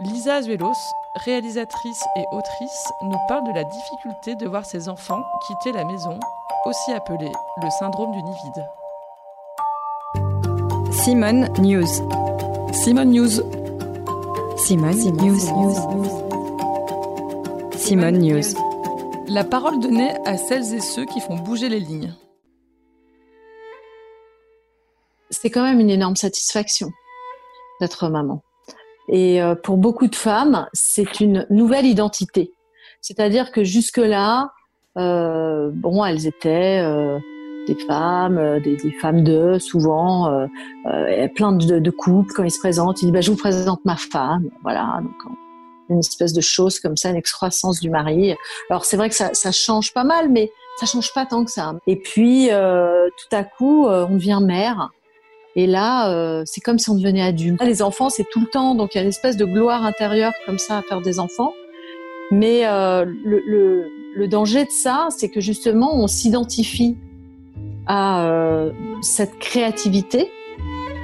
Lisa Azuelos, réalisatrice et autrice, nous parle de la difficulté de voir ses enfants quitter la maison, aussi appelé le syndrome du nid vide. Simone News. Simone News. Simone, News. Simone News. La parole donnée à celles et ceux qui font bouger les lignes. C'est quand même une énorme satisfaction d'être maman. Et euh, pour beaucoup de femmes, c'est une nouvelle identité. C'est-à-dire que jusque-là, euh, bon, elles étaient euh, des femmes, euh, des, des, femmes de, souvent, euh, euh, plein de, de, couples, quand ils se présentent, ils disent, bah, je vous présente ma femme. Voilà, donc une espèce de chose comme ça, une excroissance du mari. Alors c'est vrai que ça, ça change pas mal, mais ça change pas tant que ça. Et puis, tout à coup, on devient mère. Et là, euh, c'est comme si on devenait adulte. Les enfants, c'est tout le temps, donc il y a une espèce de gloire intérieure comme ça à faire des enfants. Mais euh, le, le, le, danger de ça, c'est que justement, on s'identifie à euh, cette créativité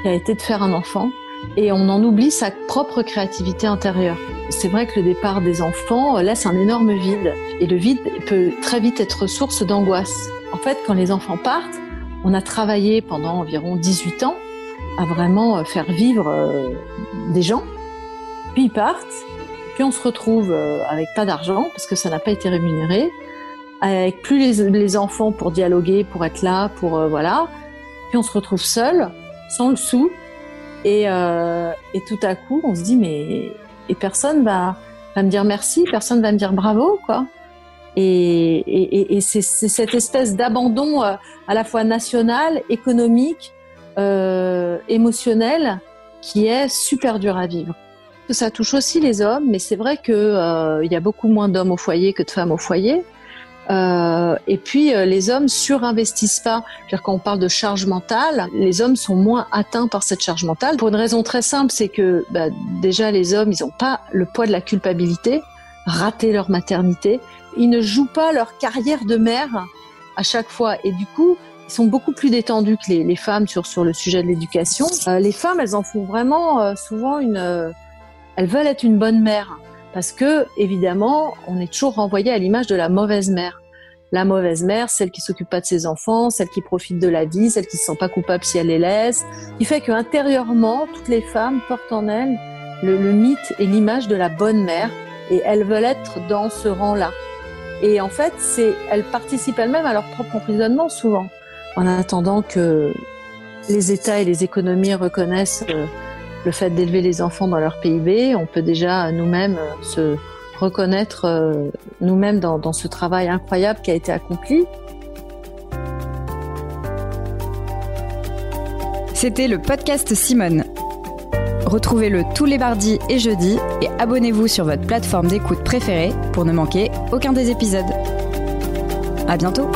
qui a été de faire un enfant et on en oublie sa propre créativité intérieure. C'est vrai que le départ des enfants laisse un énorme vide et le vide peut très vite être source d'angoisse. En fait, quand les enfants partent, on a travaillé pendant environ 18 ans à vraiment faire vivre euh, des gens. Puis ils partent, puis on se retrouve euh, avec pas d'argent parce que ça n'a pas été rémunéré, avec plus les, les, enfants pour dialoguer, pour être là, pour euh, voilà. Puis on se retrouve seul, sans le sou, et, euh, et tout à coup on se dit mais et personne va, va me dire merci, personne va me dire bravo quoi. Et, et, et c'est cette espèce d'abandon à la fois national, économique, euh, émotionnel qui est super dur à vivre. Ça touche aussi les hommes, mais c'est vrai qu'il euh, y a beaucoup moins d'hommes au foyer que de femmes au foyer. Euh, et puis euh, les hommes surinvestissent pas. -dire quand on parle de charge mentale, les hommes sont moins atteints par cette charge mentale pour une raison très simple, c'est que bah, déjà les hommes, ils n'ont pas le poids de la culpabilité, rater leur maternité, ils ne jouent pas leur carrière de mère à chaque fois, et du coup, sont beaucoup plus détendus que les, les femmes sur, sur le sujet de l'éducation. Euh, les femmes, elles en font vraiment euh, souvent une... Euh, elles veulent être une bonne mère parce que, évidemment, on est toujours renvoyé à l'image de la mauvaise mère. La mauvaise mère, celle qui s'occupe pas de ses enfants, celle qui profite de la vie, celle qui se sent pas coupable si elle les laisse, qui fait que intérieurement, toutes les femmes portent en elles le, le mythe et l'image de la bonne mère, et elles veulent être dans ce rang-là. Et en fait, c'est, elles participent elles-mêmes à leur propre emprisonnement souvent en attendant que les États et les économies reconnaissent le fait d'élever les enfants dans leur PIB, on peut déjà nous-mêmes se reconnaître nous-mêmes dans, dans, ce travail incroyable qui a été accompli. C'était le podcast Simone. Retrouvez-le tous les mardis et jeudis et abonnez-vous sur votre plateforme d'écoute préférée pour ne manquer aucun des épisodes. À bientôt!